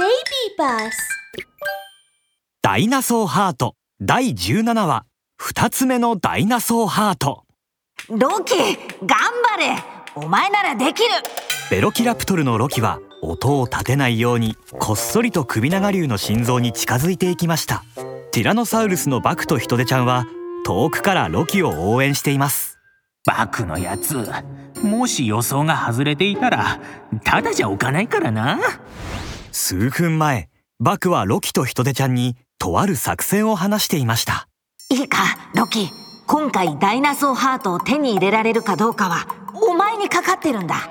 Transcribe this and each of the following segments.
Baby Bus ダイナソーハート。第17話。二つ目のダイナソーハート。ロキ頑張れ。お前ならできる。ベロキラプトルのロキは音を立てないようにこっそりと首長竜の心臓に近づいていきました。ティラノサウルスのバクとヒトデちゃんは遠くからロキを応援しています。バクのやつもし予想が外れていたらただじゃおかないからな数分前バクはロキとヒトデちゃんにとある作戦を話していました。いいかロキ。今回ダイナソーハートを手に入れられるかどうかはお前にかかってるんだ。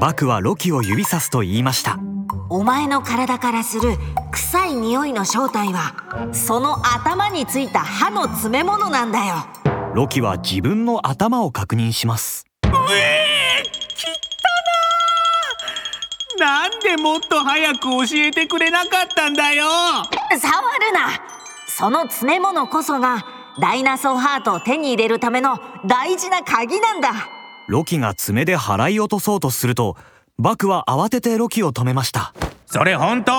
バクはロキを指さすと言いました。お前の体からする臭い匂いの正体はその頭についた歯の詰め物なんだよ。ロキは自分の頭を確認します。うえーなんでもっと早く教えてくれなかったんだよ。触るな。その詰め物こそがダイナソーハートを手に入れるための大事な鍵なんだ。ロキが爪で払い落とそうとするとバクは慌ててロキを止めました。それ本当？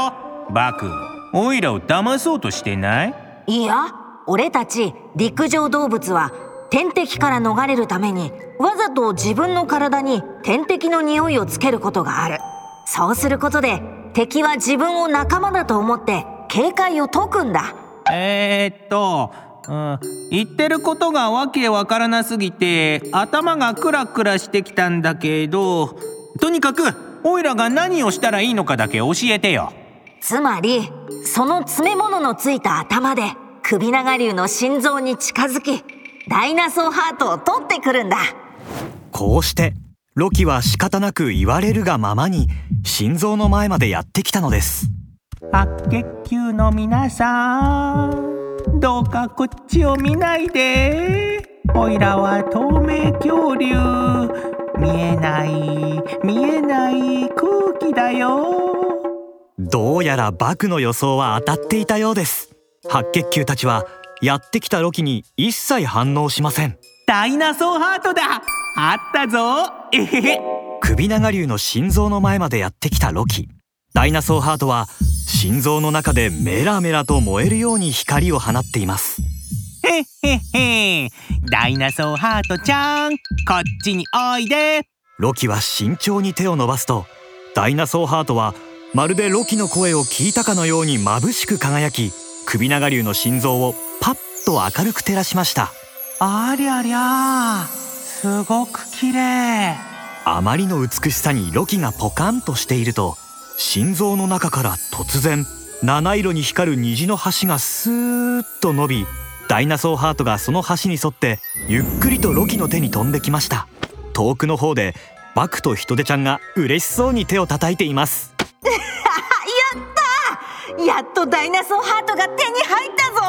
バクオイラを騙そうとしてない？いや俺たち陸上動物は天敵から逃れるためにわざと自分の体に天敵の匂いをつけることがあるそうすることで敵は自分を仲間だと思って警戒を解くんだ。えー、っと、うん、言ってることがわけわからなすぎて頭がクラクラしてきたんだけどとにかくオイラが何をしたらいいのかだけ教えてよ。つまりその詰め物のついた頭で首長竜の心臓に近づきダイナソーハートを取ってくるんだ。こうしてロキは仕方なく言われるがままに心臓の前までやってきたのです。白血球の皆さんどうかこっちを見ないで。オイラは透明恐竜。見えない見えない空気だよ。どうやらバクの予想は当たっていたようです。白血球たちはやってきたロキに一切反応しません。ダイナソーハートだあったぞ。えへへ首長竜の心臓の前までやってきたロキ。ダイナソーハートは心臓の中でメラメラと燃えるように光を放っています。へっへっへ。ダイナソーハートちゃんこっちにおいで。ロキは慎重に手を伸ばすとダイナソーハートはまるでロキの声を聞いたかのように眩しく輝き首長竜の心臓をパッと明るく照らしました。ありゃりゃすごく綺麗。あまりの美しさにロキがポカンとしていると心臓の中から突然七色に光る虹の橋がスーッと伸びダイナソーハートがその橋に沿ってゆっくりとロキの手に飛んできました。遠くの方でバクとヒトデちゃんが嬉しそうに手を叩いています。やっとダイナソーハートが手に入ったぞ。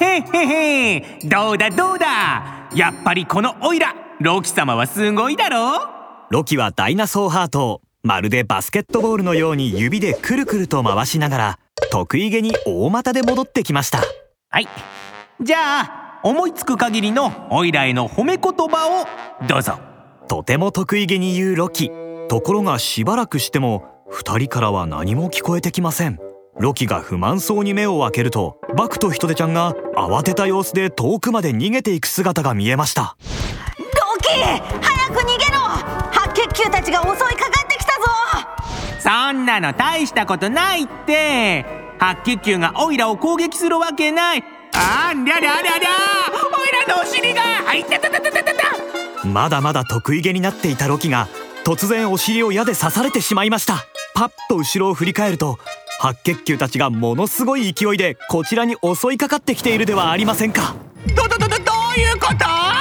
へっへへどうだどうだ。やっぱりこのオイラロキ様はすごいだろロキはダイナソーハートをまるでバスケットボールのように指でくるくると回しながら得意げに大股で戻ってきました。はい。じゃあ思いつく限りのオイラへの褒め言葉をどうぞ。とても得意げに言うロキ。ところがしばらくしても二人からは何も聞こえてきません。ロキが不満そうに目を開けるとバクとヒトデちゃんが慌てた様子で遠くまで逃げていく姿が見えました早く逃げろ白血球たちが襲いかかってきたぞそんなの大したことないって白血球がオイラを攻撃するわけないあんりゃりゃりゃりゃオイラのお尻があいたたたたたたたまだまだ得意げになっていたロキが突然お尻を矢で刺されてしまいましたパッと後ろを振り返ると白血球たちがものすごい勢いでこちらに襲いかかってきているではありませんかどどどどどういうこと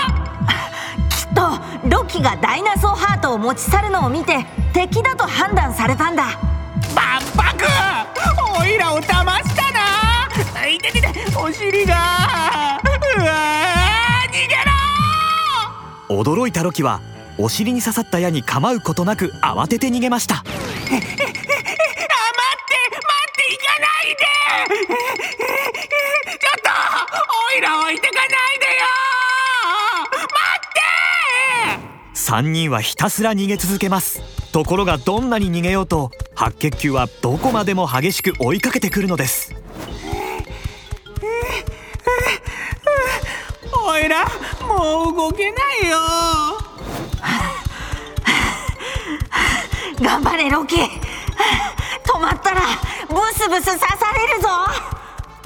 ロキがダイナソーハートを持ち去るのを見て敵だと判断されたんだ。バンバクオイラを騙したな！いてててお尻が！うわー逃げろ！驚いたロキはお尻に刺さった矢に構うことなく慌てて逃げました。あ待って待って行かないで！ちょっとオイラ置いてかない3人はひたすら逃げ続けます。ところがどんなに逃げようと白血球はどこまでも激しく追いかけてくるのです。おいらもう動けないよ。頑張れロキ止まったらブスブス刺されるぞ。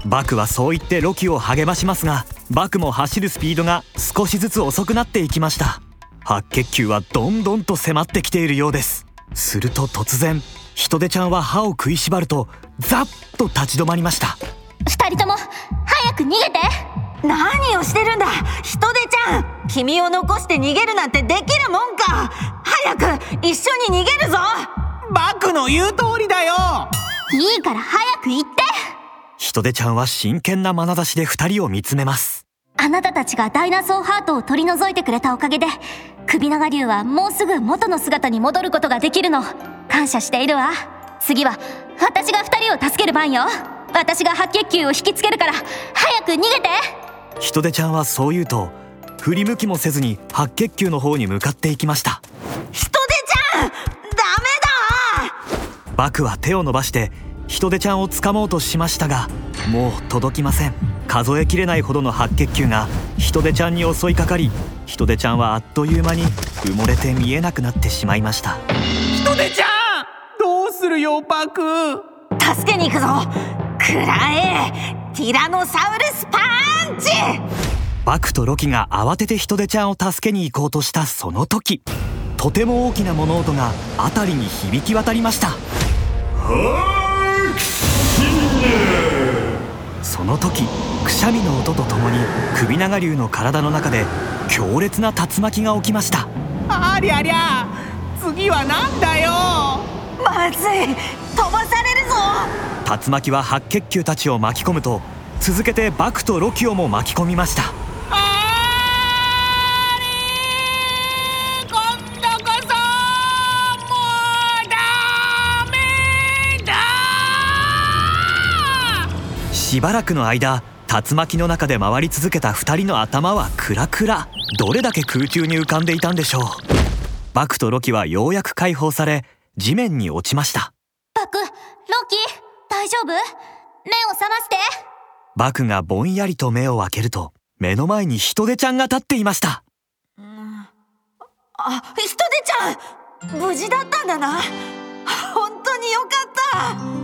バクはそう言ってロキを励ましますがバクも走るスピードが少しずつ遅くなっていきました白血球はどんどんと迫ってきているようです。すると突然ヒトデちゃんは歯を食いしばるとザッと立ち止まりました。二人とも早く逃げて。何をしてるんだ。ヒトデちゃん。君を残して逃げるなんてできるもんか。早く一緒に逃げるぞ。バクの言う通りだよ。いいから早く行って。ヒトデちゃんは真剣な眼差しで二人を見つめますあなたたちがダイナソーハートを取り除いてくれたおかげで首長竜はもうすぐ元の姿に戻ることができるの。感謝しているわ。次は私が二人を助ける番よ。私が白血球を引きつけるから。早く逃げて。ヒトデちゃんはそう言うと振り向きもせずに白血球の方に向かっていきました。ヒトデちゃんダメだ。バクは手を伸ばしてヒトデちゃんを掴もうとしましたがもう届きません数えきれないほどの白血球がヒトデちゃんに襲いかかりヒトデちゃんはあっという間に埋もれて見えなくなってしまいました。ヒトデちゃん！どうするよバク。助けに行くぞ。くらえ。ティラノサウルスパンチ！バクとロキが慌ててヒトデちゃんを助けに行こうとしたその時とても大きな物音が辺りに響き渡りました。その時くしゃみの音とともに首長竜の体の中で強烈な竜巻が起きました。ありゃりゃ次はなんだよ。まずい。飛ばされるぞ。竜巻は白血球たちを巻き込むと続けてバクとロキオも巻き込みました。あれ今度こそもうダメだしばらくの間竜巻の中で回り続けた2人の頭はクラクラ。どれだけ空中に浮かんでいたんでしょう。バクとロキはようやく解放され地面に落ちました。バクロキ大丈夫？目を覚まして。バクがぼんやりと目を開けると目の前にヒトデちゃんが立っていました。あヒトデちゃん無事だったんだな。本当によかった